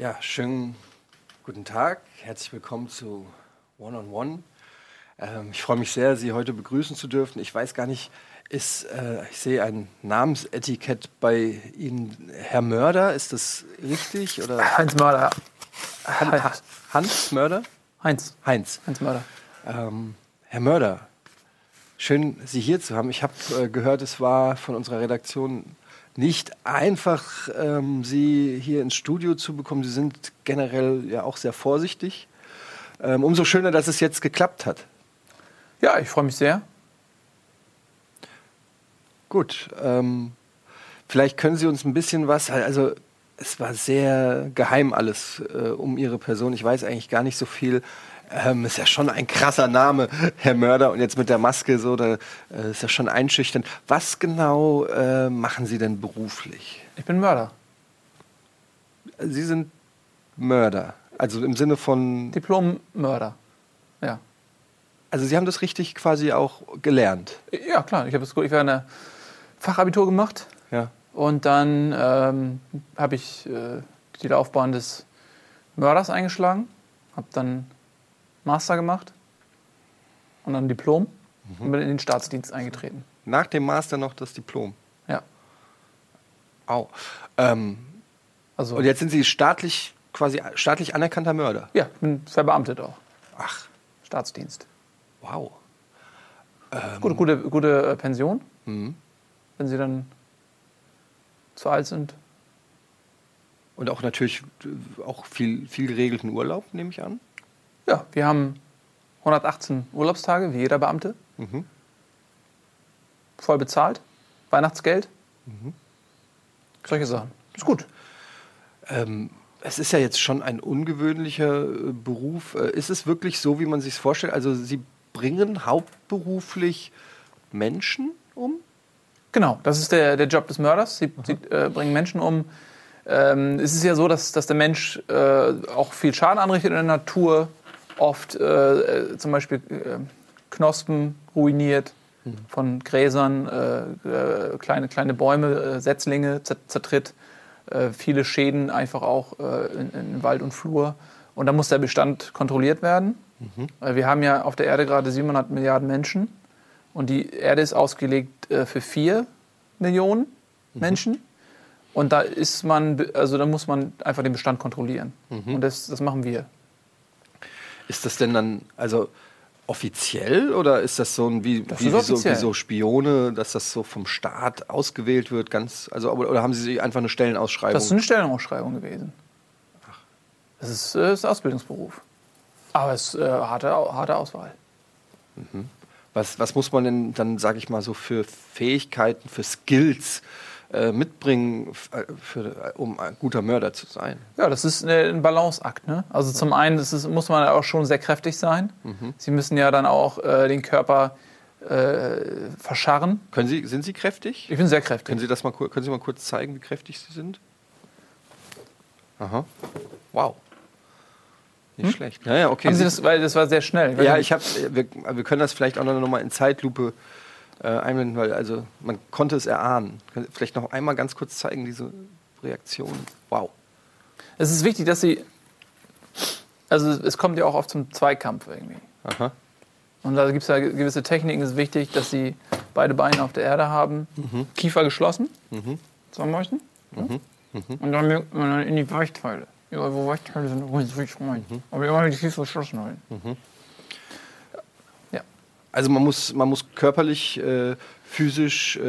Ja, schönen guten Tag. Herzlich willkommen zu One on One. Ähm, ich freue mich sehr, Sie heute begrüßen zu dürfen. Ich weiß gar nicht, ist, äh, ich sehe ein Namensetikett bei Ihnen, Herr Mörder, ist das richtig? Oder Heinz Mörder. Han Ha- Hans Mörder? Heinz. Heinz. Heinz Mörder. Ähm, Herr Mörder, schön, Sie hier zu haben. Ich habe äh, gehört, es war von unserer Redaktion nicht einfach, ähm, Sie hier ins Studio zu bekommen. Sie sind generell ja auch sehr vorsichtig. Ähm, umso schöner, dass es jetzt geklappt hat. Ja, ich freue mich sehr. Gut, ähm, vielleicht können Sie uns ein bisschen was, also es war sehr geheim alles äh, um Ihre Person. Ich weiß eigentlich gar nicht so viel. Ähm, ist ja schon ein krasser Name, Herr Mörder. Und jetzt mit der Maske so, da äh, ist ja schon einschüchternd. Was genau äh, machen Sie denn beruflich? Ich bin Mörder. Sie sind Mörder. Also im Sinne von, Diplom-Mörder. Ja. also Sie haben das richtig quasi auch gelernt. Ja, klar. Ich habe das gut. Ich habe eine Fachabitur gemacht Ja. und dann ähm, habe ich äh, die Laufbahn des Mörders eingeschlagen, habe dann Master gemacht und dann Diplom und bin in den Staatsdienst eingetreten. Nach dem Master noch das Diplom. Ja. Au. Ähm, Also und jetzt sind Sie staatlich, quasi staatlich anerkannter Mörder. ja, ich bin verbeamtet auch. Ach, Staatsdienst. wow. Gute, gute, gute äh, Pension, Mhm. wenn sie dann zu alt sind. Und auch natürlich äh, auch viel, viel geregelten Urlaub, nehme ich an. Ja, wir haben 118 Urlaubstage, wie jeder Beamte. Mhm. Voll bezahlt. Weihnachtsgeld. Solche Sachen. Ist gut. Ähm, es ist ja jetzt schon ein ungewöhnlicher äh, Beruf. Äh, ist es wirklich so, wie man sich vorstellt? Also Sie bringen hauptberuflich Menschen um? Genau, das ist der, der Job des Mörders. Sie, sie äh, bringen Menschen um. Ähm, es ist ja so, dass, dass der Mensch äh, auch viel Schaden anrichtet in der Natur. Oft äh, äh, zum Beispiel äh, Knospen ruiniert von Gräsern, äh, äh, kleine, kleine Bäume, äh, Setzlinge zer- zertritt. Viele Schäden einfach auch in, in Wald und Flur. Und da muss der Bestand kontrolliert werden. Äh, Wir haben ja auf der Erde gerade 700 Milliarden Menschen. Und die Erde ist ausgelegt für vier Millionen Menschen. Und da ist man, also da muss man einfach den Bestand kontrollieren. Und das, das machen wir. Ist das denn dann also offiziell oder ist das so ein wie, Das wie, wie, so, wie so Spione, dass das so vom Staat ausgewählt wird? Ganz, also, oder haben Sie einfach eine Stellenausschreibung? Das ist eine Stellenausschreibung gewesen. Das ist, ist Ausbildungsberuf. Aber es ist äh, harte, harte Auswahl. Was, was muss man denn dann, sage ich mal, so für Fähigkeiten, für Skills äh, mitbringen, äh, für, um ein guter Mörder zu sein? Ja, das ist äh, ein Balanceakt. Ne? Also zum einen ist, muss man auch schon sehr kräftig sein. Sie müssen ja dann auch äh, den Körper äh, verscharren. Können Sie, sind Sie kräftig? Ich bin sehr kräftig. Können Sie das mal, können Sie mal kurz zeigen, wie kräftig Sie sind? Aha. Wow. Nicht schlecht. Ja, ja, okay. Haben Sie Sie- das, weil das war sehr schnell. Ja, ich habe, wir, wir können das vielleicht auch noch mal in Zeitlupe äh, einblenden, weil also man konnte es erahnen. Vielleicht noch einmal ganz kurz zeigen diese Reaktion. Wow. Es ist wichtig, dass Sie. Also es kommt ja auch oft zum Zweikampf irgendwie. Aha. Und da gibt es ja gewisse Techniken. Es ist wichtig, dass Sie beide Beine auf der Erde haben, Kiefer geschlossen, zusammenleuchten. Ja? Und dann merkt man in die Weichteile. Überall, wo Weichteile sind, ich rein. Aber immer die Kiefer geschlossen halten. Ja. Also man muss, man muss körperlich, äh, physisch äh,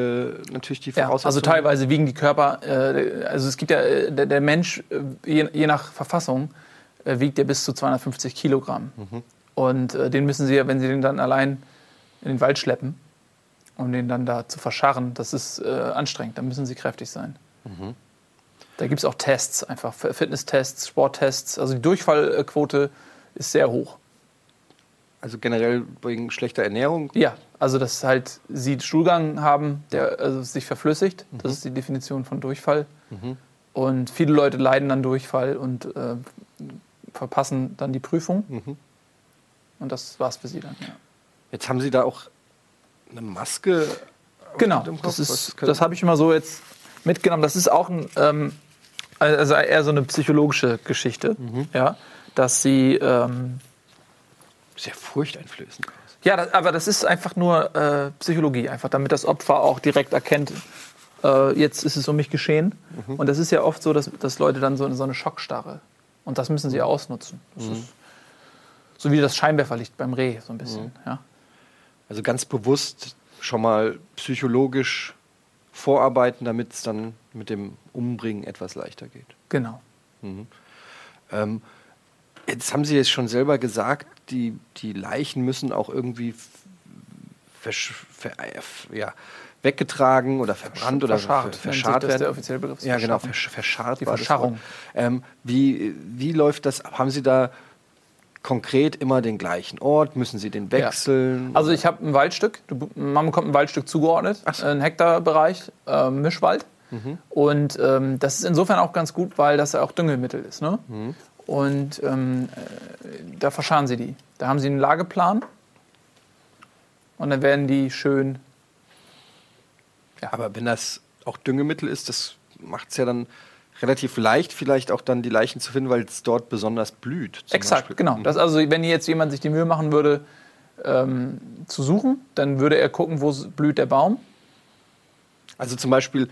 natürlich die Ja, Voraussetzungen. also teilweise wiegen die Körper, äh, also es gibt ja, äh, der, der Mensch, äh, je, je nach Verfassung, äh, wiegt ja bis zu 250 Kilogramm. Und äh, den müssen sie ja, wenn sie den dann allein in den Wald schleppen, um den dann da zu verscharren, das ist anstrengend, da müssen sie kräftig sein. Da gibt es auch Tests, einfach Fitnesstests, Sporttests. Also die Durchfallquote ist sehr hoch. Also generell wegen schlechter Ernährung. Ja, also dass halt sie Stuhlgang haben, der also sich verflüssigt. Das ist die Definition von Durchfall. Und viele Leute leiden dann Durchfall und äh, verpassen dann die Prüfung. Und das war's für sie dann. Ja. Jetzt haben Sie da auch eine Maske. Genau, das, ist, das habe ich immer so jetzt mitgenommen. Das ist auch ein, ähm, Also eher so eine psychologische Geschichte, ja, dass sie ähm, Sehr furchteinflößend aus. Ja, das, aber das ist einfach nur äh, Psychologie, einfach damit das Opfer auch direkt erkennt, äh, jetzt ist es um mich geschehen. Und das ist ja oft so, dass, dass Leute dann so in so eine Schockstarre. Und das müssen sie ausnutzen. Das ist so wie das Scheinwerferlicht beim Reh, so ein bisschen. Ja. Also ganz bewusst schon mal psychologisch vorarbeiten, damit es dann mit dem Umbringen etwas leichter geht. Genau. Ähm, jetzt haben Sie es schon selber gesagt, die, die Leichen müssen auch irgendwie äh, ja, weggetragen oder verbrannt oder Verscharrt, verscharrt das der werden. offizielle Begriff ist Ja, genau, versch verscharrt Die Verscharrung. Ähm, wie, wie läuft das? ab? Haben Sie da konkret immer den gleichen Ort? Müssen Sie den wechseln? Also ich habe ein Waldstück, du, man bekommt ein Waldstück zugeordnet, so. ein Hektarbereich, äh, Mischwald. Und ähm, das ist insofern auch ganz gut, weil das ja auch Düngemittel ist. Ne? Und ähm, äh, da verscharen sie die. Da haben sie einen Lageplan und dann werden die schön. Aber wenn das auch Düngemittel ist, das macht es ja dann relativ leicht, vielleicht auch dann die Leichen zu finden, weil es dort besonders blüht. Exakt, Beispiel. genau. Das also, wenn jetzt jemand sich die Mühe machen würde, ähm, zu suchen, dann würde er gucken, wo blüht der Baum. Also zum Beispiel,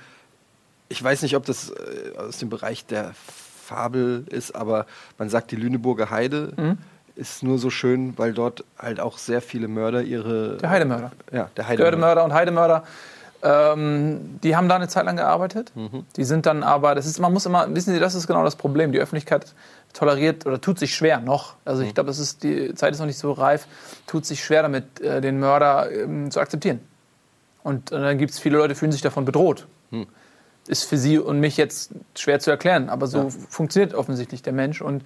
ich weiß nicht, ob das äh, aus dem Bereich der Fabel ist, aber man sagt, die Lüneburger Heide Mhm. ist nur so schön, weil dort halt auch sehr viele Mörder ihre. Der Heidemörder. Ja, der Heidemörder. Gördemörder und Heidemörder, ähm, die haben da eine Zeit lang gearbeitet. Die sind dann aber, das ist, man muss immer, wissen Sie, das ist genau das Problem. Die Öffentlichkeit toleriert oder tut sich schwer noch. Also ich glaube, das ist, die Zeit ist noch nicht so reif, tut sich schwer damit, äh, den Mörder ähm, zu akzeptieren. Und äh, dann gibt es viele Leute, die fühlen sich davon bedroht. Ist für Sie und mich jetzt schwer zu erklären, aber so funktioniert offensichtlich der Mensch. Und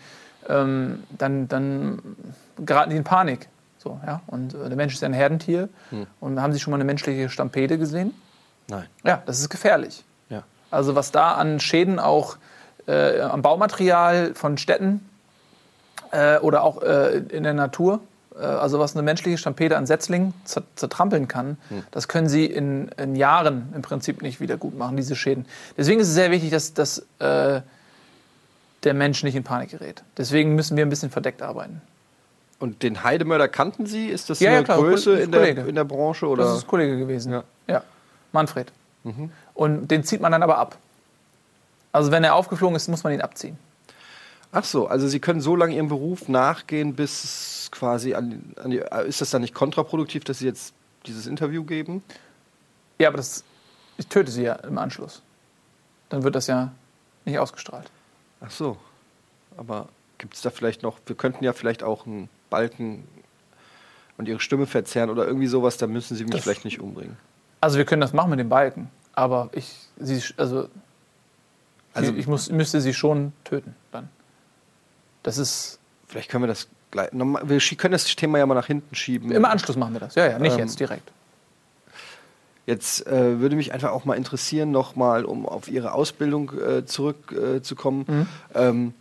ähm, dann, dann geraten die in Panik. So, ja? Und äh, der Mensch ist ja ein Herdentier. Und haben Sie schon mal eine menschliche Stampede gesehen? Nein. Ja, das ist gefährlich. Ja. Also was da an Schäden auch äh, am Baumaterial von Städten äh, oder auch äh, in der Natur, also was eine menschliche Stampede an Setzlingen zer zertrampeln kann, das können sie in, in Jahren im Prinzip nicht wieder gut machen, diese Schäden. Deswegen ist es sehr wichtig, dass, dass äh, der Mensch nicht in Panik gerät. Deswegen müssen wir ein bisschen verdeckt arbeiten. Und den Heidemörder kannten Sie? Ist das Ja, eine ja, klar, Größe in der, in der Branche? Oder? Das ist ein Kollege gewesen. Ja. ja. Manfred. Und den zieht man dann aber ab. Also wenn er aufgeflogen ist, muss man ihn abziehen. Ach so, also Sie können so lange Ihrem Beruf nachgehen, bis es quasi an, an die. Ist das dann nicht kontraproduktiv, dass Sie jetzt dieses Interview geben? Ja, aber das, ich töte sie ja im Anschluss. Dann wird das ja nicht ausgestrahlt. Ach so. Aber gibt es da vielleicht noch, wir könnten ja vielleicht auch einen Balken und ihre Stimme verzerren oder irgendwie sowas, da müssen sie mich Das- vielleicht nicht umbringen. Also wir können das machen mit dem Balken, aber ich, sie, also, Also- sie, ich muss, müsste sie schon töten dann. Das ist Vielleicht können wir das gleich. Wir können das Thema ja mal nach hinten schieben. im Anschluss machen wir das. Ja, ja, nicht Ähm, jetzt direkt. Jetzt äh, würde mich einfach auch mal interessieren, nochmal, um auf Ihre Ausbildung äh, zurückzukommen. Äh. Mhm. ähm,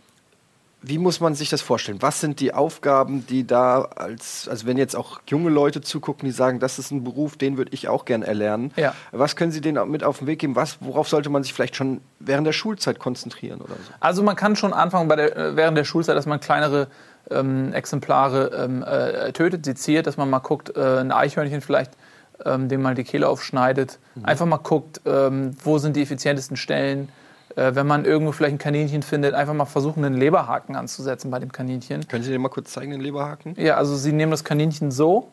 wie muss man sich das vorstellen? Was sind die Aufgaben, die da als, also wenn jetzt auch junge Leute zugucken, die sagen, das ist ein Beruf, den würde ich auch gern erlernen. Ja. Was können Sie denen mit auf den Weg geben? Was, worauf sollte man sich vielleicht schon während der Schulzeit konzentrieren oder so? Also man kann schon anfangen bei der, äh, während der Schulzeit, dass man kleinere ähm, Exemplare ähm, äh, tötet, seziert, dass man mal guckt, äh, ein Eichhörnchen vielleicht, ähm, dem mal die Kehle aufschneidet. Einfach mal guckt, ähm, wo sind die effizientesten Stellen. Äh, wenn man irgendwo vielleicht ein Kaninchen findet, einfach mal versuchen, einen Leberhaken anzusetzen bei dem Kaninchen. Können Sie den mal kurz zeigen, den Leberhaken? Ja, also sie nehmen das Kaninchen so,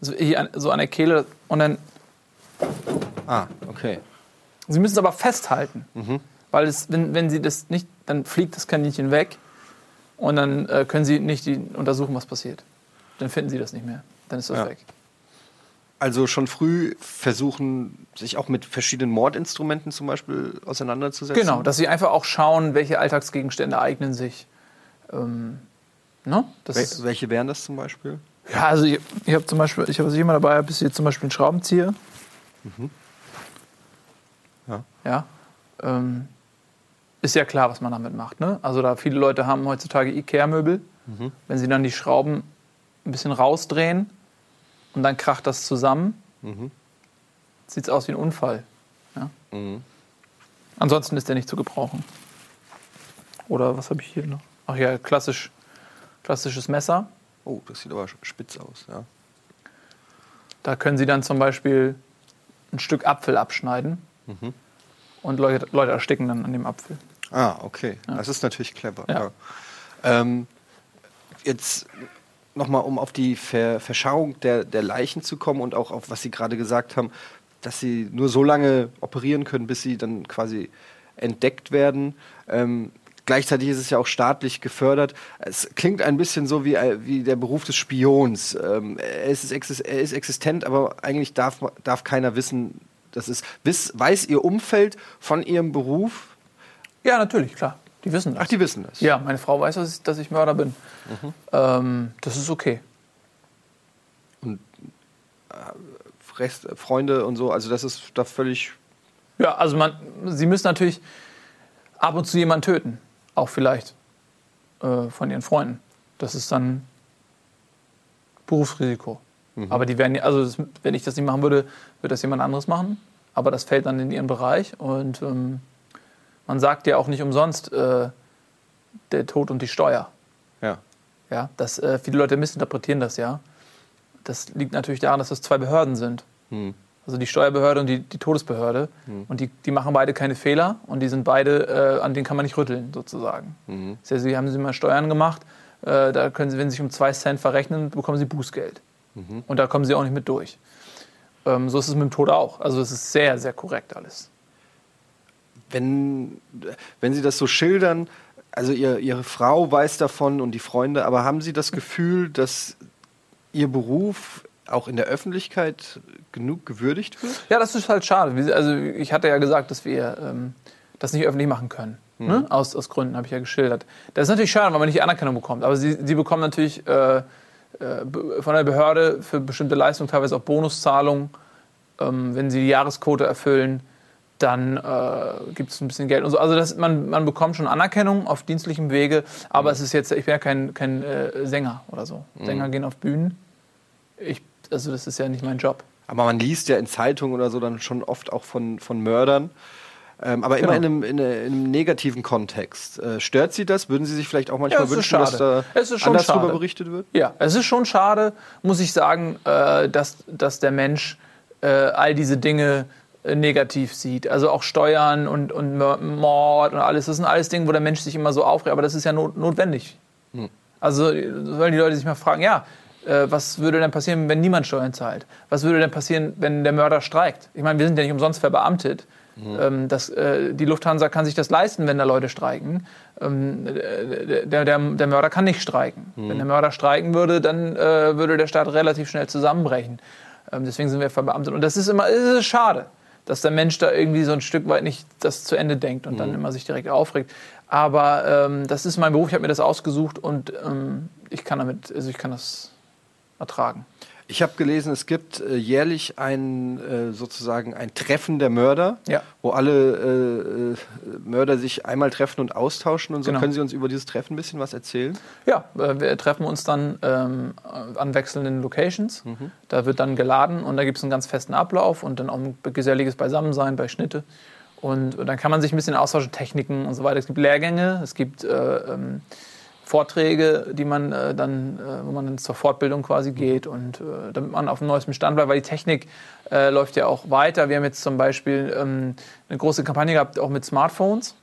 so, hier an, so an der Kehle und dann Ah, okay. Sie müssen es aber festhalten. Weil es, wenn, wenn Sie das nicht, dann fliegt das Kaninchen weg und dann äh, können Sie nicht die, untersuchen, was passiert. Dann finden Sie das nicht mehr. Dann ist das Ja. weg. Also schon früh versuchen, sich auch mit verschiedenen Mordinstrumenten zum Beispiel auseinanderzusetzen. Genau, dass Sie einfach auch schauen, welche Alltagsgegenstände eignen sich. Ähm, ne? Wel welche wären das zum Beispiel? ja, also ich, ich habe zum Beispiel, ich habe ich immer dabei, ist hier zum Beispiel ein Schraubenzieher. Ja. Ja. Ähm, ist ja klar, was man damit macht. Ne? Also da viele Leute haben heutzutage Ikea-Möbel. Wenn sie dann die Schrauben ein bisschen rausdrehen und dann kracht das zusammen, sieht es aus wie ein Unfall. Ja? Mhm. Ansonsten ist der nicht zu gebrauchen. Oder was habe ich hier noch? Ach ja, klassisch, klassisches Messer. Oh, das sieht aber spitz aus, ja. Da können Sie dann zum Beispiel ein Stück Apfel abschneiden und Leute, Leute ersticken dann an dem Apfel. Ah, okay. Das ist natürlich clever. Ja. Ja. Ähm, jetzt nochmal, um auf die Ver Verschauung der, der Leichen zu kommen und auch auf was Sie gerade gesagt haben, dass Sie nur so lange operieren können, bis sie dann quasi entdeckt werden. Ähm, gleichzeitig ist es ja auch staatlich gefördert. Es klingt ein bisschen so wie, äh, wie der Beruf des Spions. Ähm, er, ist er ist existent, aber eigentlich darf, darf keiner wissen, das ist. Wiss, weiß Ihr Umfeld von Ihrem Beruf? Ja, natürlich, klar. Die wissen das. Ach, die wissen das. ja, meine Frau weiß, dass ich, dass ich Mörder bin. Ähm, das ist okay. Rest, Freunde und so, also das ist da völlig. Ja, also man, sie müssen natürlich ab und zu jemanden töten. Auch vielleicht äh, von ihren Freunden. Das ist dann Berufsrisiko. Aber die werden, ja- also das, wenn ich das nicht machen würde, würde das jemand anderes machen. Aber das fällt dann in ihren Bereich. Und ähm, man sagt ja auch nicht umsonst äh, der Tod und die Steuer. Ja. Ja, das, äh, viele Leute missinterpretieren das ja. Das liegt natürlich daran, dass das zwei Behörden sind. Hm. Also die Steuerbehörde und die, die Todesbehörde. Und die, die machen beide keine Fehler und die sind beide, äh, an denen kann man nicht rütteln, sozusagen. Mhm. Das heißt, sie haben sie mal Steuern gemacht, äh, da können sie, wenn sie sich um zwei Cent verrechnen, bekommen sie Bußgeld. Mhm. Und da kommen sie auch nicht mit durch. Ähm, so ist es mit dem Tod auch. Also es ist sehr, sehr korrekt alles. Wenn, wenn Sie das so schildern, also ihr, Ihre Frau weiß davon und die Freunde, aber haben Sie das Gefühl, dass Ihr Beruf auch in der Öffentlichkeit genug gewürdigt wird? Ja, das ist halt schade. Also ich hatte ja gesagt, dass wir ähm, das nicht öffentlich machen können. Ne? Aus, aus Gründen habe ich ja geschildert. Das ist natürlich schade, weil man nicht Anerkennung bekommt. Aber sie, sie bekommen natürlich äh, äh, von der Behörde für bestimmte Leistungen teilweise auch Bonuszahlungen. Ähm, wenn sie die Jahresquote erfüllen, dann äh, gibt es ein bisschen Geld und so. Also das, man, man bekommt schon Anerkennung auf dienstlichem Wege, aber es ist jetzt, ich bin ja kein, kein äh, Sänger oder so. Sänger gehen auf Bühnen. Ich, also das ist ja nicht mein Job. Aber man liest ja in Zeitungen oder so dann schon oft auch von, von Mördern. Ähm, aber immer Genau. in, einem, in, einem, in einem negativen Kontext. Äh, stört Sie das? Würden Sie sich vielleicht auch manchmal Ja, wünschen, dass da anders schade. darüber berichtet wird? Ja, es ist schon schade, muss ich sagen, äh, dass, dass der Mensch äh, all diese Dinge negativ sieht. Also auch Steuern und, und Mord und alles. Das sind alles Dinge, wo der Mensch sich immer so aufregt. Aber das ist ja not, notwendig. Also äh, sollen die Leute sich mal fragen, ja, äh, was würde denn passieren, wenn niemand Steuern zahlt? Was würde denn passieren, wenn der Mörder streikt? Ich meine, wir sind ja nicht umsonst verbeamtet. Ähm, das, äh, die Lufthansa kann sich das leisten, wenn da Leute streiken. Ähm, äh, der, der, der Mörder kann nicht streiken. Wenn der Mörder streiken würde, dann äh, würde der Staat relativ schnell zusammenbrechen. Ähm, deswegen sind wir verbeamtet. Und das ist immer es ist schade, dass der Mensch da irgendwie so ein Stück weit nicht das zu Ende denkt und dann immer sich direkt aufregt. Aber ähm, das ist mein Beruf, ich habe mir das ausgesucht und ähm, ich kann damit, also ich kann das ertragen. Ich habe gelesen, es gibt äh, jährlich ein äh, sozusagen ein Treffen der Mörder, Ja. wo alle äh, äh, Mörder sich einmal treffen und austauschen und so. Genau. Können Sie uns über dieses Treffen ein bisschen was erzählen? Ja, äh, wir treffen uns dann ähm, an wechselnden Locations. Da wird dann geladen und da gibt es einen ganz festen Ablauf und dann auch ein geselliges Beisammensein bei Schnitte. Und dann kann man sich ein bisschen austauschen, Techniken und so weiter. Es gibt Lehrgänge, es gibt äh, ähm, Vorträge, die man äh, dann, äh, wo man dann zur Fortbildung quasi geht und äh, damit man auf dem neuesten Stand bleibt, weil die Technik äh, läuft ja auch weiter. Wir haben jetzt zum Beispiel ähm, eine große Kampagne gehabt, auch mit Smartphones.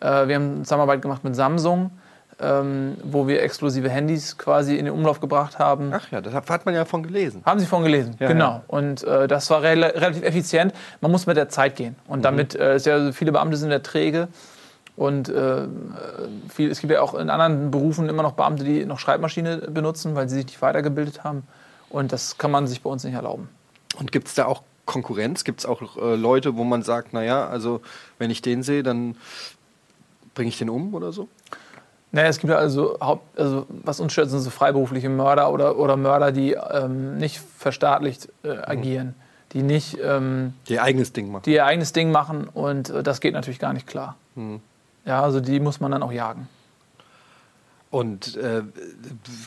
Äh, wir haben eine Zusammenarbeit gemacht mit Samsung, ähm, wo wir exklusive Handys quasi in den Umlauf gebracht haben. Ach ja, das hat, man ja von gelesen. Haben Sie von gelesen? Ja, genau. ja. Und äh, das war rel relativ effizient. Man muss mit der Zeit gehen. Und damit äh, ist ja viele Beamte sind ja träge. Und äh, viel, es gibt ja auch in anderen Berufen immer noch Beamte, die noch Schreibmaschine benutzen, weil sie sich nicht weitergebildet haben. Und das kann man sich bei uns nicht erlauben. Und gibt es da auch Konkurrenz? Gibt es auch äh, Leute, wo man sagt, naja, also wenn ich den sehe, dann bringe ich den um oder so? Naja, es gibt ja also, Haupt, also was uns stört, sind so freiberufliche Mörder oder, oder Mörder, die ähm, nicht verstaatlicht äh, agieren, die nicht ähm, Die ihr eigenes Ding machen. die ihr eigenes Ding machen und äh, das geht natürlich gar nicht klar. Ja, also die muss man dann auch jagen. Und äh,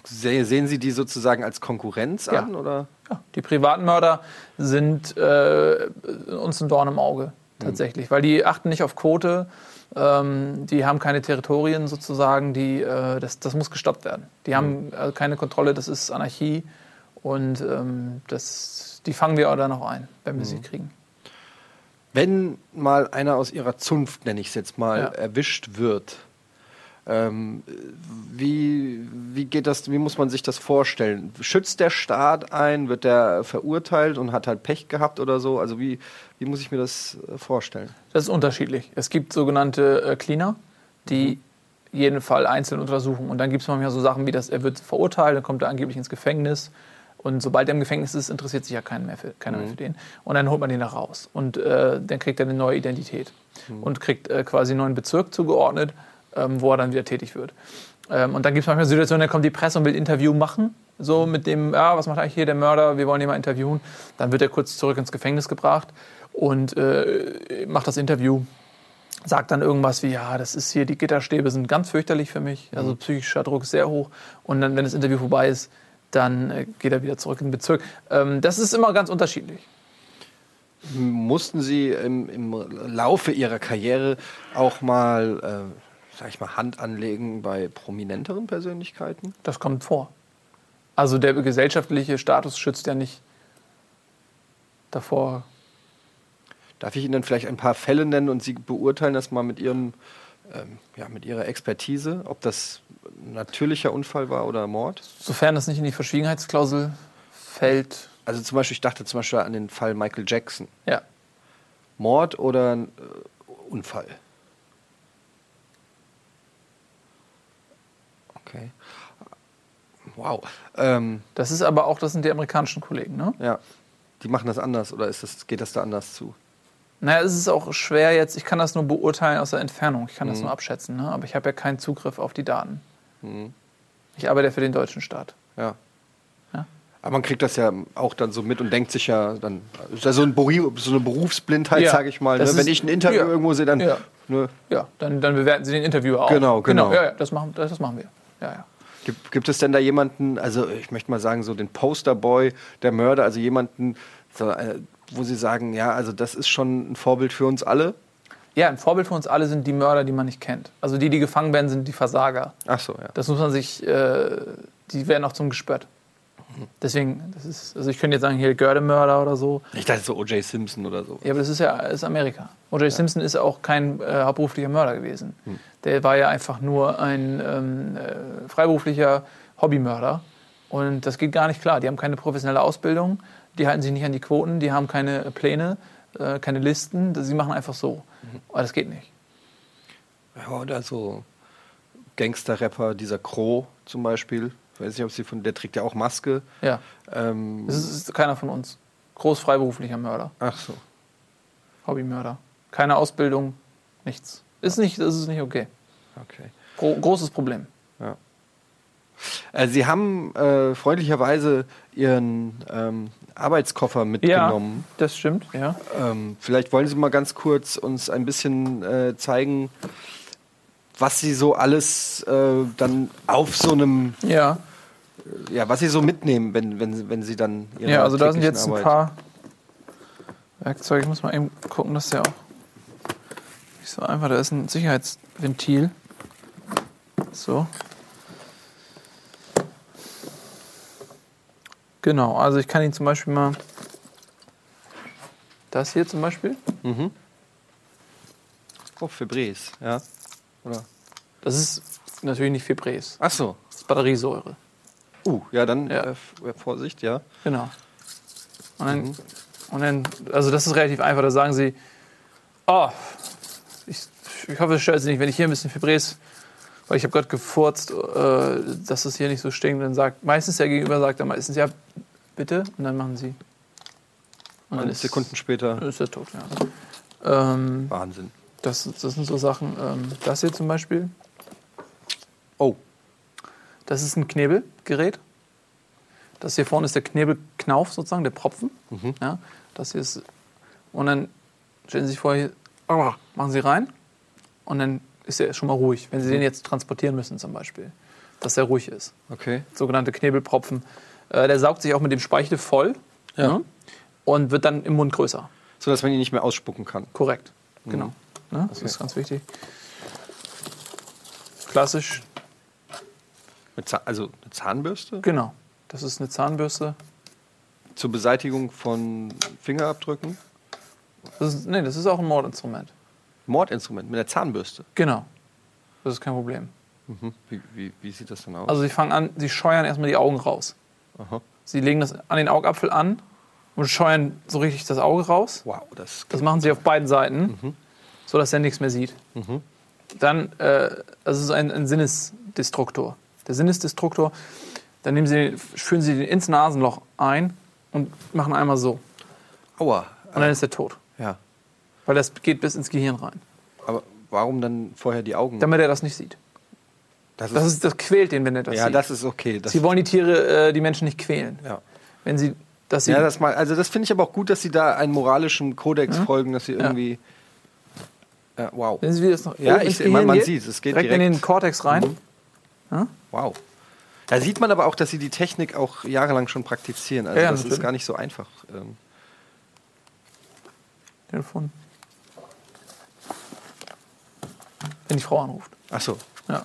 se- sehen Sie die sozusagen als Konkurrenz Ja. an? Oder? Ja, die privaten Mörder sind äh, uns ein Dorn im Auge tatsächlich, weil die achten nicht auf Quote, Ähm, die haben keine Territorien sozusagen, die, äh, das, das muss gestoppt werden. Die haben äh, keine Kontrolle, das ist Anarchie und ähm, das, die fangen wir auch dann noch ein, wenn wir sie kriegen. Wenn mal einer aus ihrer Zunft, nenne ich es jetzt mal, Ja. erwischt wird, ähm, wie, wie geht das, wie muss man sich das vorstellen? Schützt der Staat ein, wird der verurteilt und hat halt Pech gehabt oder so? Also wie, wie muss ich mir das äh, vorstellen? Das ist unterschiedlich. Es gibt sogenannte äh, Cleaner, die jeden Fall einzeln untersuchen. Und dann gibt es manchmal so Sachen wie, dass er wird verurteilt, dann kommt er angeblich ins Gefängnis. Und sobald er im Gefängnis ist, interessiert sich ja keiner mehr für, keiner mehr für den. Und dann holt man den da raus. Und äh, dann kriegt er eine neue Identität. Und kriegt äh, quasi einen neuen Bezirk zugeordnet, ähm, wo er dann wieder tätig wird. Ähm, und dann gibt es manchmal Situationen, da kommt die Presse und will Interview machen. So mit dem, ja, was macht eigentlich hier der Mörder? Wir wollen ihn mal interviewen. Dann wird er kurz zurück ins Gefängnis gebracht und äh, macht das Interview sagt dann irgendwas wie, ja, das ist hier, die Gitterstäbe sind ganz fürchterlich für mich, also psychischer Druck ist sehr hoch. Und dann, wenn das Interview vorbei ist, dann äh, geht er wieder zurück in den Bezirk. Ähm, das ist immer ganz unterschiedlich. Mussten Sie im, im Laufe Ihrer Karriere auch mal, äh, ich mal, Hand anlegen bei prominenteren Persönlichkeiten? Das kommt vor. Also der gesellschaftliche Status schützt ja nicht davor. Darf ich Ihnen dann vielleicht ein paar Fälle nennen und Sie beurteilen das mal mit Ihrem, ja, mit Ihrer Expertise, ob das ein natürlicher Unfall war oder Mord? Sofern das nicht in die Verschwiegenheitsklausel fällt, Also zum Beispiel, ich dachte zum Beispiel an den Fall Michael Jackson. ja. Mord oder äh, Unfall? Okay. Wow. Ähm, Das ist aber auch, das sind die amerikanischen Kollegen, ne? ja. Die machen das anders oder ist das, geht das da anders zu? Naja, es ist auch schwer jetzt, ich kann das nur beurteilen aus der Entfernung, ich kann das nur abschätzen, ne? aber ich habe ja keinen Zugriff auf die Daten. Ich arbeite ja für den deutschen Staat. Ja. Ja. Aber man kriegt das ja auch dann so mit und denkt sich ja, dann ist ja so, ein Beru so eine Berufsblindheit, Ja, sage ich mal. Ne? Wenn ich ein Interview ja. irgendwo sehe, dann. Ja. Ne, Ja, dann, dann bewerten Sie den Interviewer auch. Genau, genau. Ja, ja das, machen, das, das machen wir. Ja, ja. gibt, gibt es denn da jemanden, also ich möchte mal sagen, so den Posterboy der Mörder, also jemanden, so, äh, wo Sie sagen, ja, also das ist schon ein Vorbild für uns alle? ja, ein Vorbild für uns alle sind die Mörder, die man nicht kennt. Also die, die gefangen werden, sind die Versager. Ach so, ja. Das muss man sich, äh, die werden auch zum Gespött. Deswegen, das ist, also ich könnte jetzt sagen, hier Gördemörder oder so. Ich dachte so O.J. Simpson oder so. Ja, aber das ist ja ist Amerika. O.J. Simpson ist auch kein äh, hauptberuflicher Mörder gewesen. Der war ja einfach nur ein ähm, äh, freiberuflicher Hobbymörder. Und das geht gar nicht klar. Die haben keine professionelle Ausbildung, die halten sich nicht an die Quoten, die haben keine Pläne, äh, keine Listen. Sie machen einfach so. Aber das geht nicht. Ja, oder so Gangster-Rapper, dieser Crow zum Beispiel. Ich weiß nicht, ob Sie von, der trägt ja auch Maske. Ja, Ähm, das ist, ist keiner von uns. Groß freiberuflicher Mörder, ach so. Hobbymörder. Keine Ausbildung, nichts. Ist nicht, das ist nicht okay. Okay. Gro großes Problem. Äh, Sie haben äh, freundlicherweise Ihren ähm, Arbeitskoffer mitgenommen. das stimmt, ja. Ähm, vielleicht wollen Sie mal ganz kurz uns ein bisschen äh, zeigen, was Sie so alles äh, dann auf so einem, Ja, ja, was Sie so mitnehmen, wenn, wenn, wenn Sie dann Ihre Ja, also da sind jetzt ein Arbeit- paar Werkzeuge. Ich muss mal eben gucken, dass der auch nicht so einfach. Da ist ein Sicherheitsventil. So. Genau, also ich kann ihn zum Beispiel mal. Das hier zum Beispiel. Oh, Febrés, ja. Oder? Das ist natürlich nicht Fibres. Ach so. Das ist Batteriesäure. Uh, ja, dann Ja. Äh, Vorsicht, ja. Genau. Und dann, und dann, also das ist relativ einfach. Da sagen sie, oh, ich, ich hoffe, es stört Sie nicht, wenn ich hier ein bisschen Fibres, weil ich habe gerade gefurzt, äh, dass es hier nicht so stinkt. Dann sagt meistens der Gegenüber sagt dann meistens, ja, bitte. Und dann machen sie. Und dann ist, Sekunden später. ist er tot. Ja. Ähm, Wahnsinn. das, das sind so Sachen. Ähm, das hier zum Beispiel, Oh, das ist ein Knebelgerät. Das hier vorne ist der Knebelknauf sozusagen, der Propfen. Ja, das hier ist. Und dann stellen Sie sich vor, hier, machen Sie rein. Und dann ist er schon mal ruhig. Wenn Sie den jetzt transportieren müssen zum Beispiel, dass er ruhig ist. okay. Sogenannte Knebelpropfen. Äh, der saugt sich auch mit dem Speichel voll Ja. ne? und wird dann im Mund größer. So dass man ihn nicht mehr ausspucken kann. Korrekt. Genau. Ne? Das ist ganz wichtig. klassisch. Mit Zahn, also eine Zahnbürste Genau. Das ist eine Zahnbürste. zur Beseitigung von Fingerabdrücken. Das ist, nee, das ist auch ein Mordinstrument. Mordinstrument mit der Zahnbürste. Genau. Das ist kein Problem. Mhm. Wie, wie, wie sieht das denn aus? Also sie fangen an, sie scheuern erstmal die Augen raus. Aha. Sie legen das an den Augapfel an und scheuern so richtig das Auge raus. Wow, das Das machen sie auf beiden Seiten, sodass er nichts mehr sieht. Dann, äh, das ist ein, ein Sinnesdestruktor. Der Sinnesdestruktor, dann nehmen sie, führen sie den ins Nasenloch ein und machen einmal so. Aua. Und dann ist er tot. Ja. Weil das geht bis ins Gehirn rein. Aber warum dann vorher die Augen? Damit er das nicht sieht. Das Das, ist, das quält den, wenn er das ja, sieht. das ist okay. Das, sie wollen die Tiere, äh, die Menschen nicht quälen. ja. Wenn sie das sie Ja, das mal, also das finde ich aber auch gut, dass sie da einen moralischen Kodex folgen, dass sie irgendwie. Ja, wow. Sehen Sie, wie das noch Ja, ich man- man sieht, es geht direkt, in direkt. den Kortex rein. Wow. Da sieht man aber auch, dass sie die Technik auch jahrelang schon praktizieren. Also Ja, das natürlich. ist gar nicht so einfach. Ähm, Telefon. Wenn die Frau anruft. ach so. Ja.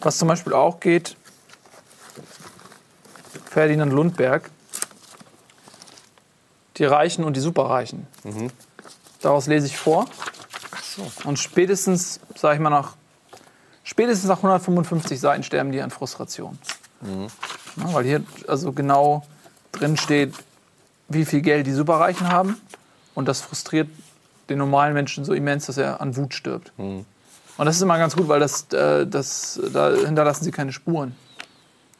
Was zum Beispiel auch geht, Ferdinand Lundberg, die Reichen und die Superreichen. Daraus lese ich vor. Ach so. Und spätestens, sage ich mal, nach spätestens nach 155 Seiten sterben die an Frustration. Ja, weil hier also genau drin steht, wie viel Geld die Superreichen haben. Und das frustriert den normalen Menschen so immens, dass er an Wut stirbt. Und das ist immer ganz gut, weil das, äh, das, da hinterlassen sie keine Spuren.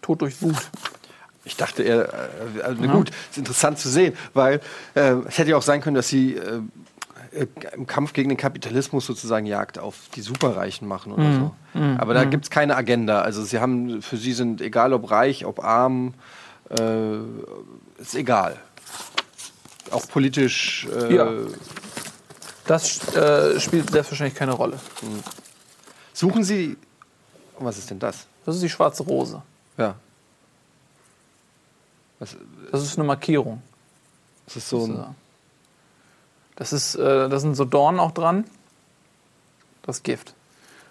Tod durch Wut. Ich dachte eher, äh, also, na gut, ist interessant zu sehen, weil äh, es hätte ja auch sein können, dass sie äh, äh, im Kampf gegen den Kapitalismus sozusagen Jagd auf die Superreichen machen oder Mhm. so. Aber da gibt es keine Agenda. Also sie haben, für sie sind, egal ob reich, ob arm, ist egal. Auch politisch. Ja. Das äh, spielt selbstverständlich keine Rolle. Suchen Sie. Was ist denn das? Das ist die schwarze Rose. Ja. Was, Das ist eine Markierung. das ist so ein. Das ist, äh, da sind so Dornen auch dran. Das Gift.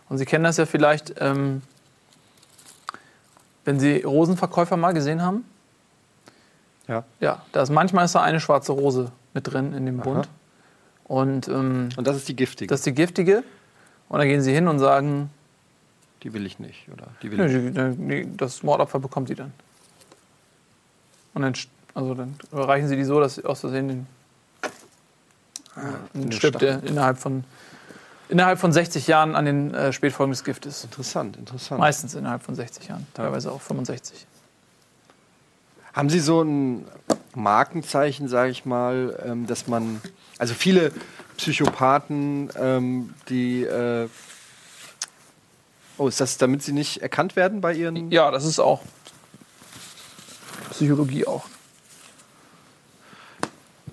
Und Sie kennen das ja vielleicht, ähm, wenn Sie Rosenverkäufer mal gesehen haben. Ja. Ja, da ist manchmal ist da eine schwarze Rose mit drin in dem Bund. Und ähm, Und das ist die giftige. das ist die giftige. Und dann gehen Sie hin und sagen, die will ich nicht. Oder die will Nö, ich. die, das Mordopfer bekommt die dann. Und dann, also dann überreichen sie die so, dass sie aus Versehen den, in dann den stirbt der innerhalb von, innerhalb von 60 Jahren an den äh, Spätfolgen des Giftes. Interessant, interessant. Meistens innerhalb von 60 Jahren, teilweise auch 65. Haben Sie so ein Markenzeichen, sage ich mal, ähm, dass man, also viele Psychopathen, ähm, die, äh, oh, ist das, damit sie nicht erkannt werden bei ihren? Ja, das ist auch Psychologie auch.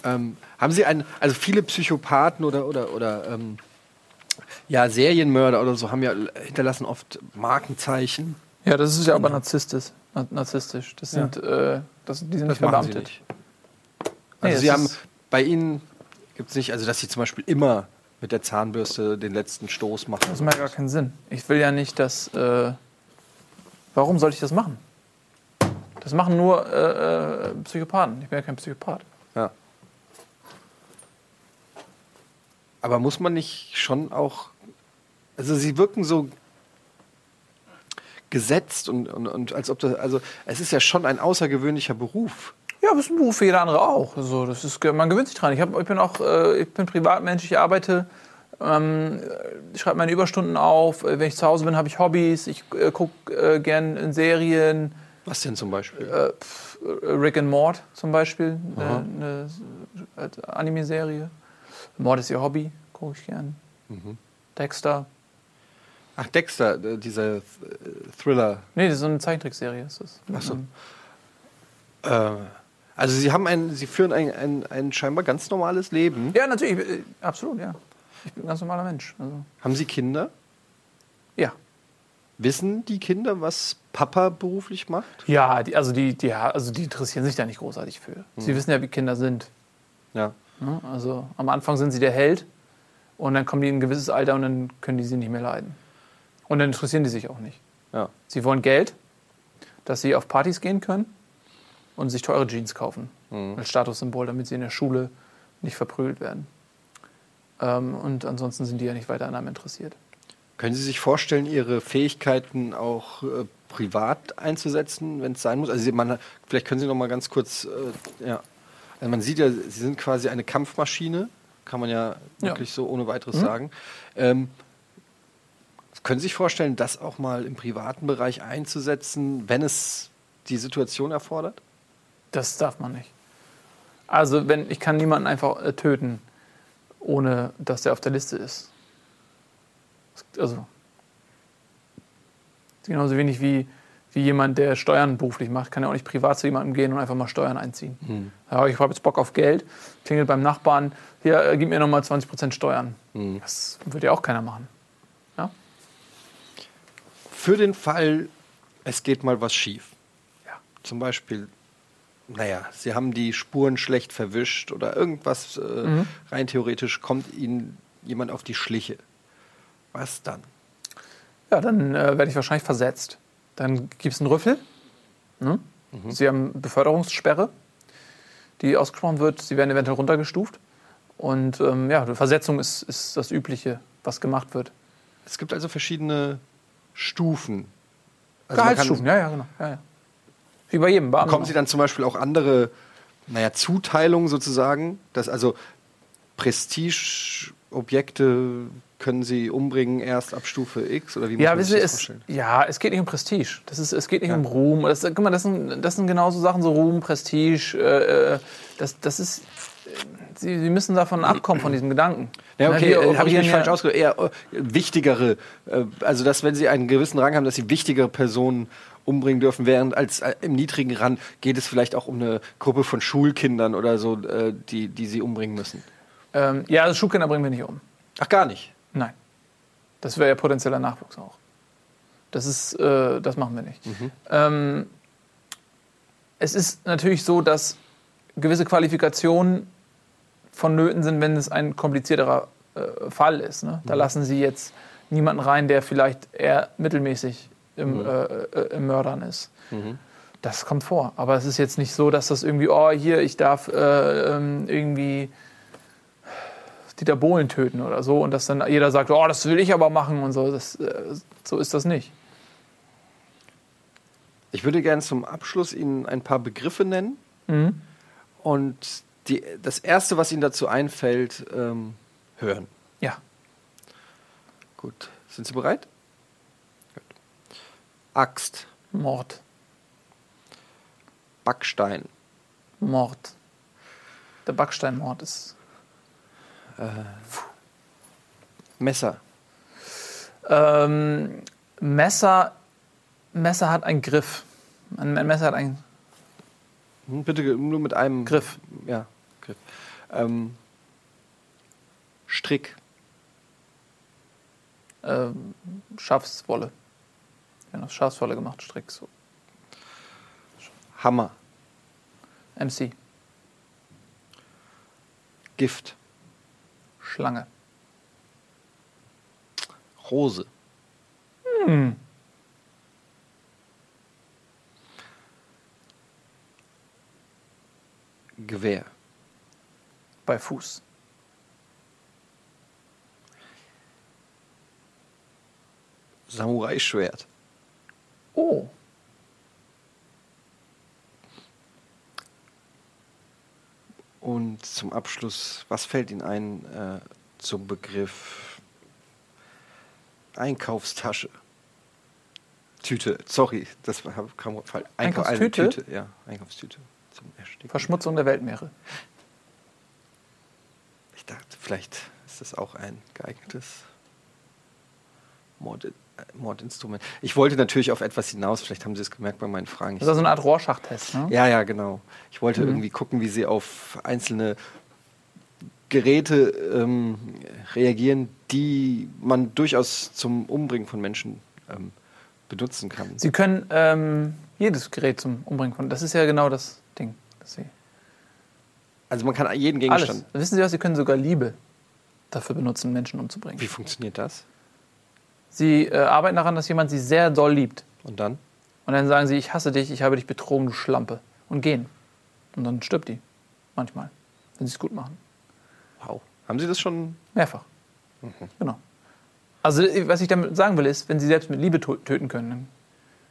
Ähm, haben Sie einen, also viele Psychopathen oder, oder, oder ähm, ja, Serienmörder oder so haben ja hinterlassen oft Markenzeichen. Ja, das ist ja aber narzisstisch. Na- narzisstisch. Das sind, äh, das, die sind nicht machen Sie verbeamtet. nicht. Nee, Also das Sie haben, bei Ihnen gibt es nicht, also dass Sie zum Beispiel immer mit der Zahnbürste den letzten Stoß machen. Das macht gar keinen Sinn. Ich will ja nicht, dass. Äh, warum sollte ich das machen? Das machen nur äh, äh, Psychopathen. Ich bin ja kein Psychopath. Ja. Aber muss man nicht schon auch. Also sie wirken so gesetzt und, und, und als ob das. Also es ist ja schon ein außergewöhnlicher Beruf. Ja, das ist ein Beruf wie jeder andere auch. Also, das ist, man gewöhnt sich dran. Ich, hab, ich bin auch äh, ich bin Privatmensch, ich arbeite, ähm, ich schreibe meine Überstunden auf. Äh, Wenn ich zu Hause bin, habe ich Hobbys. Ich äh, gucke äh, gern in Serien. Was denn zum Beispiel? Äh, pf, äh, Rick and Mort zum Beispiel, eine, eine äh, Anime-Serie. Mord ist ihr Hobby, gucke ich gern. Dexter. Ach, Dexter, äh, dieser Thriller. Nee, das ist so eine Zeichentrickserie. Ist das. Ach so. Äh, also sie haben ein, sie führen ein, ein, ein scheinbar ganz normales Leben. Ja, natürlich, äh, absolut, ja. Ich bin ein ganz normaler Mensch. Also, Haben sie Kinder? ja. Wissen die Kinder, was Papa beruflich macht? Ja, die, also, die, die, also die interessieren sich da nicht großartig für. Sie wissen ja, wie Kinder sind. Ja. Ne? Also am Anfang sind sie der Held und dann kommen die in ein gewisses Alter und dann können die sie nicht mehr leiden. Und dann interessieren die sich auch nicht. Ja. Sie wollen Geld, dass sie auf Partys gehen können und sich teure Jeans kaufen. Als Statussymbol, damit sie in der Schule nicht verprügelt werden. Ähm, und ansonsten sind die ja nicht weiter an einem interessiert. Können Sie sich vorstellen, Ihre Fähigkeiten auch äh, privat einzusetzen, wenn es sein muss? Also man, vielleicht können Sie noch mal ganz kurz, äh, ja, also man sieht ja, Sie sind quasi eine Kampfmaschine, kann man ja Ja. wirklich so ohne weiteres Mhm. sagen. Ähm, können Sie sich vorstellen, das auch mal im privaten Bereich einzusetzen, wenn es die Situation erfordert? Das darf man nicht. Also, wenn ich kann niemanden einfach äh, töten, ohne dass der auf der Liste ist. Also genauso wenig wie, wie jemand, der Steuern beruflich macht, kann ja auch nicht privat zu jemandem gehen und einfach mal Steuern einziehen. Ja, ich habe jetzt Bock auf Geld, klingelt beim Nachbarn, hier, äh, gib mir nochmal 20% Steuern. Das würde ja auch keiner machen. Ja? Für den Fall, es geht mal was schief. Ja. Zum Beispiel, naja, Sie haben die Spuren schlecht verwischt oder irgendwas, äh, Mhm. rein theoretisch kommt Ihnen jemand auf die Schliche. Was dann? Ja, dann äh, werde ich wahrscheinlich versetzt. Dann gibt es einen Rüffel. Ne? Sie haben Beförderungssperre, die ausgesprochen wird. Sie werden eventuell runtergestuft. Und ähm, ja, Versetzung ist, ist das Übliche, was gemacht wird. Es gibt also verschiedene Stufen. Also kann- Gehaltsstufen, ja, ja, genau. Ja, ja. Wie bei jedem Beamten. Bekommen Sie dann zum Beispiel auch andere, naja, Zuteilungen sozusagen? Dass also Prestigeobjekte können Sie umbringen erst ab Stufe X oder wie muss Ja, man sich Sie, das es, vorstellen? ja, es geht nicht um Prestige. Das ist, es geht nicht Ja. um Ruhm. Das, guck mal, das sind, das sind genauso Sachen, so Ruhm, Prestige. Äh, äh, das, das ist, äh, Sie, Sie müssen davon abkommen, von diesem Gedanken. Ja, Na, okay, wir äh, habe ich mich falsch ausgedrückt. Eher äh, wichtigere, äh, also dass wenn Sie einen gewissen Rang haben, dass Sie wichtigere Personen umbringen dürfen, während als äh, im niedrigen Rang geht es vielleicht auch um eine Gruppe von Schulkindern oder so, äh, die, die Sie umbringen müssen. Ähm, ja, also Schulkinder bringen wir nicht um. Ach, gar nicht. Nein. Das wäre ja potenzieller Nachwuchs auch. Das ist, äh, das machen wir nicht. Ähm, es ist natürlich so, dass gewisse Qualifikationen vonnöten sind, wenn es ein komplizierterer äh, Fall ist. Ne? Da lassen Sie jetzt niemanden rein, der vielleicht eher mittelmäßig im, äh, äh, im Mördern ist. Das kommt vor. Aber es ist jetzt nicht so, dass das irgendwie, oh, hier, ich darf äh, ähm, irgendwie Dieter Bohlen töten oder so und dass dann jeder sagt, oh, das will ich aber machen und so. Das, äh, so ist das nicht. Ich würde gerne zum Abschluss Ihnen ein paar Begriffe nennen. Mhm. Und die, das Erste, was Ihnen dazu einfällt, ähm, hören. Ja. Gut. Sind Sie bereit? Axt, Mord. Backstein, Mord. Der Backsteinmord ist. Messer, Ähm, Messer, Messer hat einen Griff. Ein, ein Messer hat einen Hm, Bitte nur mit einem Griff. Ja, Griff. Ähm, Strick, ähm, Schafswolle. Wir haben Schafswolle gemacht, Strick. So. Hammer, MC. Gift, Schlange. Rose. Hm. Gewehr, Bei Fuß. Samurai-Schwert, Oh. Und zum Abschluss, was fällt Ihnen ein äh, zum Begriff Einkaufstasche? Tüte, sorry, das war, kam falsch. Einkauf- eine Einkaufstüte? Tüte, ja, Einkaufstüte. Verschmutzung der Weltmeere. Ich dachte, vielleicht ist das auch ein geeignetes Mord, äh, Mordinstrument. Ich wollte natürlich auf etwas hinaus, vielleicht haben Sie es gemerkt bei meinen Fragen. Das ist also eine Art Rorschach-Test, ne? Ja, ja, genau. Ich wollte Mhm. irgendwie gucken, wie sie auf einzelne Geräte ähm, reagieren, die man durchaus zum Umbringen von Menschen ähm, benutzen kann. Sie können ähm, jedes Gerät zum Umbringen von. Das ist ja genau das Ding. Das Sie Also man kann jeden alles. Gegenstand. Wissen Sie was? Sie können sogar Liebe dafür benutzen, Menschen umzubringen. Wie funktioniert das? Sie äh, arbeiten daran, dass jemand sie sehr doll liebt. Und dann? Und dann sagen sie, ich hasse dich, ich habe dich betrogen, du Schlampe. Und gehen. Und dann stirbt die. Manchmal. Wenn sie es gut machen. Wow. Haben Sie das schon? Mehrfach. Genau. Also, was ich damit sagen will, ist, wenn sie selbst mit Liebe töten können,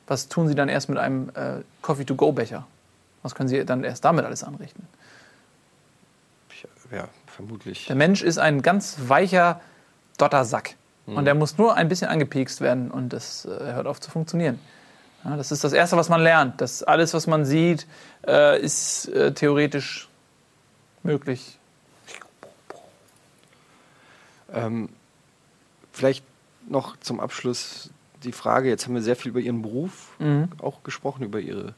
was tun sie dann erst mit einem äh, Coffee-to-go-Becher? Was können sie dann erst damit alles anrichten? Ja, vermutlich. Der Mensch ist ein ganz weicher Dottersack. Und der muss nur ein bisschen angepiekst werden und es äh, hört auf zu funktionieren. Ja, das ist das Erste, was man lernt. Dass alles, was man sieht, äh, ist äh, theoretisch möglich. Ähm, vielleicht noch zum Abschluss die Frage, jetzt haben wir sehr viel über Ihren Beruf Mhm. auch gesprochen, über Ihre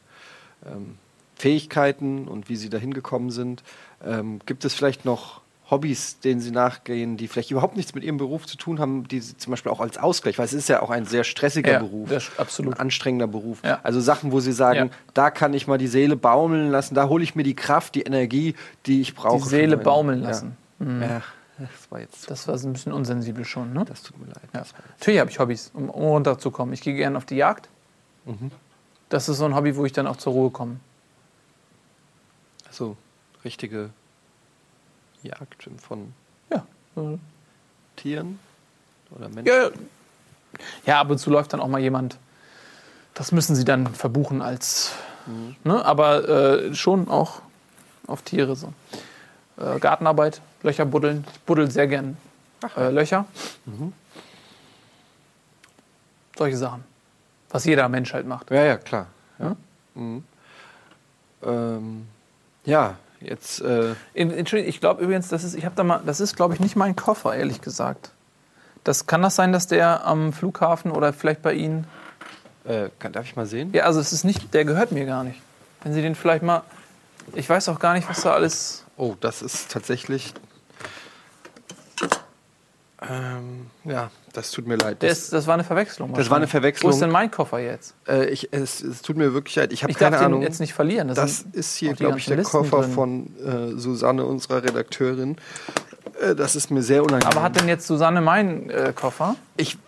ähm, Fähigkeiten und wie Sie dahin gekommen sind. Ähm, gibt es vielleicht noch Hobbys, denen Sie nachgehen, die vielleicht überhaupt nichts mit Ihrem Beruf zu tun haben, die Sie zum Beispiel auch als Ausgleich, weil es ist ja auch ein sehr stressiger Ja, Beruf, das- absolut. ein anstrengender Beruf. Ja. Also Sachen, wo Sie sagen, Ja. da kann ich mal die Seele baumeln lassen, da hole ich mir die Kraft, die Energie, die ich brauche. Die Seele baumeln lassen. Ja, das war jetzt. Das war ein bisschen unsensibel schon. Ne? Das tut mir leid. Natürlich habe ich Hobbys, um, um runterzukommen. Ich gehe gerne auf die Jagd. Mhm. Das ist so ein Hobby, wo ich dann auch zur Ruhe komme. Also richtige Jagd von Ja. äh, Tieren oder Menschen. Ja, ja, ab und zu läuft dann auch mal jemand. Das müssen sie dann verbuchen als. Ne? Aber äh, schon auch auf Tiere so. Äh, Gartenarbeit, Löcher buddeln. Ich buddel sehr gern äh, Löcher. Solche Sachen. Was jeder Mensch halt macht. Ja, ja, klar. Ja, Ja? mhm. ähm, ja jetzt. Äh, Entschuldigung, ich glaube übrigens, das ist, ich habe da mal, das ist, glaube ich, nicht mein Koffer, ehrlich gesagt. Das kann das sein, dass der am Flughafen oder vielleicht bei Ihnen. äh, kann, darf ich mal sehen? Ja, also es ist nicht, der gehört mir gar nicht. Wenn Sie den vielleicht mal. Ich weiß auch gar nicht, was da alles. Oh, das ist tatsächlich. Ähm, ja, das tut mir leid. Das, ist, das war eine Verwechslung. Das war eine. Verwechslung. Wo ist denn mein Koffer jetzt? äh, ich, es, es tut mir wirklich leid. Ich habe Ich darf keine den Ahnung. jetzt nicht verlieren. Das, Das ist hier, die glaube ich, der Listen Koffer drin. von äh, Susanne, unserer Redakteurin. Äh, das ist mir sehr unangenehm. Aber hat denn jetzt Susanne meinen äh, Koffer? ich,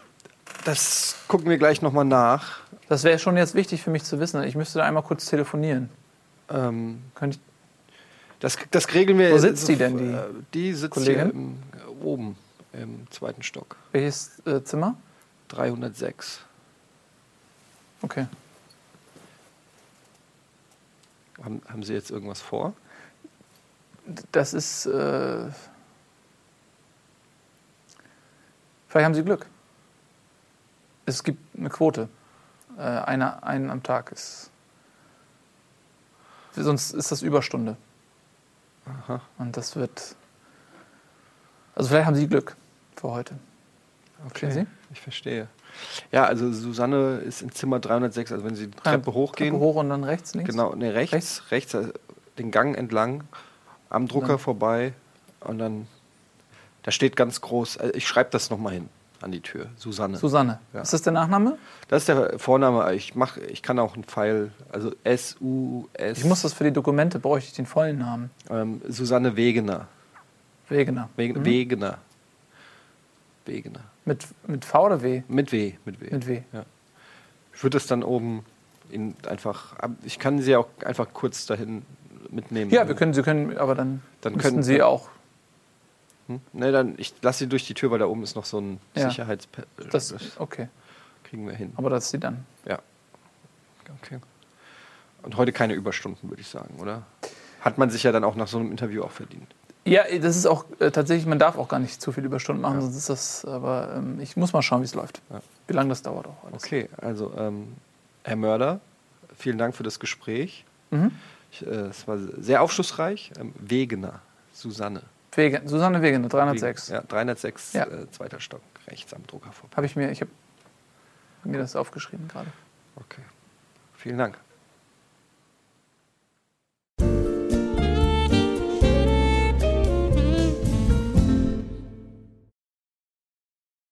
das gucken wir gleich nochmal nach. Das wäre schon jetzt wichtig für mich zu wissen. Ich müsste da einmal kurz telefonieren. Ähm, Könnte ich, das, das regeln wir. Wo sitzt die denn, die äh, Die sitzt Kollegin? hier äh, oben im zweiten Stock. welches äh, Zimmer? 306. Okay. Haben, haben Sie jetzt irgendwas vor? Das ist. Äh, vielleicht haben Sie Glück. Es gibt eine Quote. Äh, einer, einen am Tag ist. Sonst ist das Überstunde. Aha. Und das wird. Also vielleicht haben Sie Glück für heute. Okay, Sie? ich verstehe. Ja, also Susanne ist in Zimmer 306, also wenn Sie die Treppe hochgehen, Treppe hoch und dann rechts, links. genau, ne, rechts, rechts, äh, den Gang entlang, am Drucker Dann- vorbei und dann, da steht ganz groß, äh, ich schreibe das nochmal hin an die Tür, Susanne. Susanne. Ja. Ist das der Nachname? das ist der Vorname, ich, mach, ich kann auch einen Pfeil, also S-U-S, Ich muss das für die Dokumente, bräuchte ich den vollen Namen. ähm, Susanne Wegener. Wegener. Wegen, Mhm. Wegener. Wegener. Mit, mit V oder W? Mit W, mit W. Mit W. Ja. Ich würde es dann oben in einfach, ich kann sie auch einfach kurz dahin mitnehmen. Ja, wir können, Sie können, aber dann, Dann können- Sie auch. Hm? Ne, dann, ich lasse sie durch die Tür, weil da oben ist noch so ein Ja. Sicherheits... Das, das okay, kriegen wir hin. aber das ist Sie dann. Ja. Okay. Und heute keine Überstunden, würde ich sagen, oder? Hat man sich ja dann auch nach so einem Interview auch verdient. Ja, das ist auch äh, tatsächlich, man darf auch gar nicht zu viel Überstunden machen, sonst ist das, aber ähm, ich muss mal schauen, wie es läuft. Ja. Wie lange das dauert auch alles. Okay, also ähm, Herr Mörder, vielen Dank für das Gespräch. Mhm. Ich, äh, es war sehr aufschlussreich. Ähm, Wegener, Susanne. Wege, Susanne Wegener, 306. Ja, 306, Ja. Äh, zweiter Stock, rechts am Drucker vorbei. Habe ich mir, ich habe mir das aufgeschrieben gerade. Okay. Vielen Dank.